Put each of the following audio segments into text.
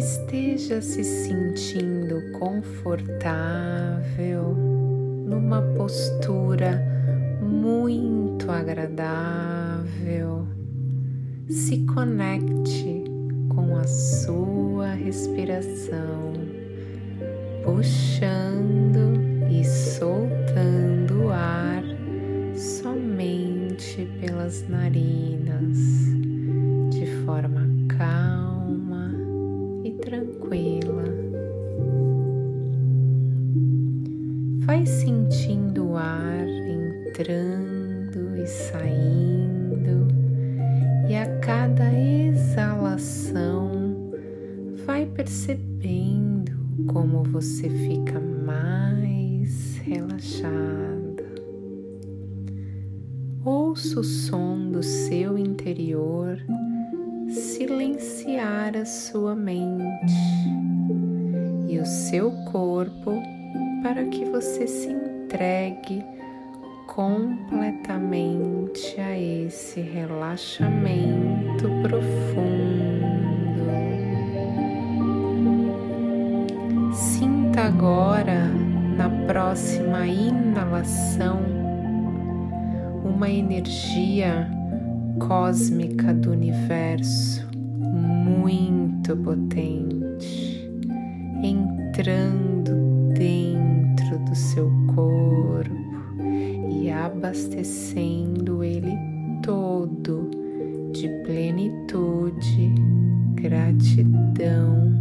esteja se sentindo confortável numa postura muito agradável. Se conecte com a sua respiração, puxando e soltando o ar somente pelas narinas, de forma calma Vai sentindo o ar entrando e saindo, e a cada exalação vai percebendo como você fica mais relaxada. Ouça o som do seu interior silenciar a sua mente e o seu corpo para que você se entregue completamente a esse relaxamento profundo. Sinta agora, na próxima inalação, uma energia cósmica do universo muito potente entrando dentro do seu corpo e abastecendo ele todo de plenitude, gratidão,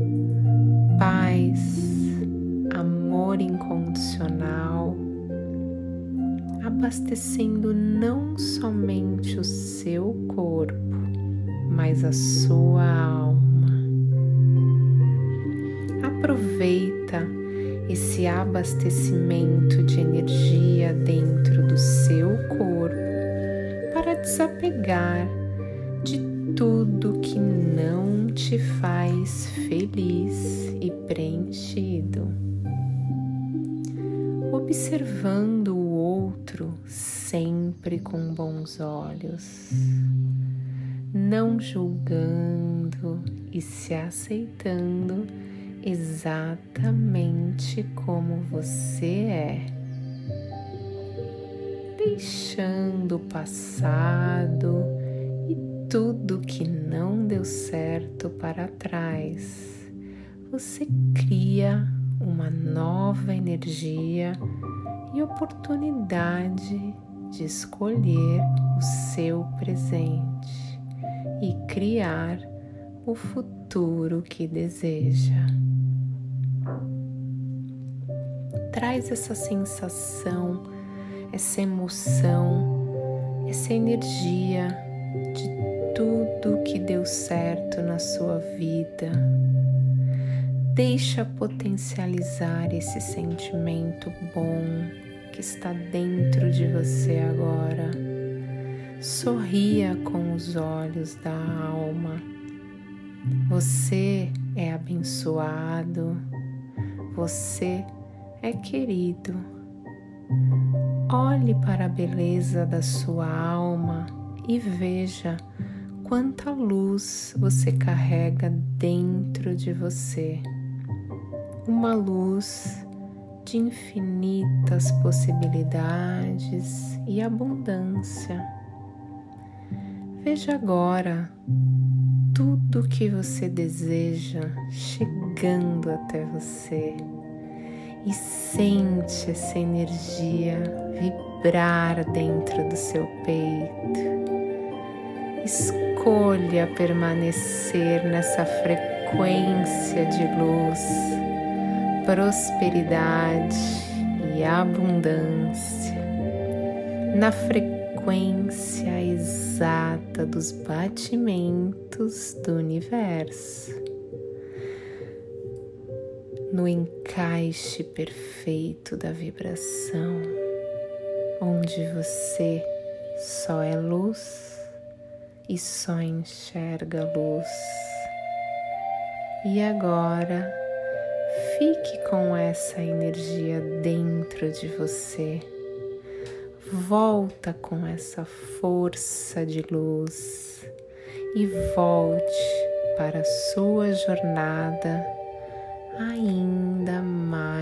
paz, amor incondicional, abastecendo não somente o seu corpo, mas a sua alma. Aproveita esse abastecimento de energia dentro do seu corpo para desapegar de tudo que não te faz feliz e preenchido. Observando o outro sempre com bons olhos, não julgando e se aceitando exatamente como você é, deixando o passado e tudo que não deu certo para trás. Você cria uma nova energia e oportunidade de escolher o seu presente e criar o futuro que deseja. Traz essa sensação, essa emoção, essa energia de tudo que deu certo na sua vida. Deixa potencializar esse sentimento bom que está dentro de você agora. Sorria com os olhos da alma. Você é abençoado, você é querido. Olhe para a beleza da sua alma e veja quanta luz você carrega dentro de você. Uma luz de infinitas possibilidades e abundância. Veja agora tudo que você deseja chegando até você e sente essa energia vibrar dentro do seu peito. Escolha permanecer nessa frequência de luz, prosperidade e abundância, na frequência exata dos batimentos do universo no encaixe perfeito da vibração, onde você só é luz e só enxerga luz. E agora fique com essa energia dentro de você. Volta com essa força de luz e volte para a sua jornada ainda mais.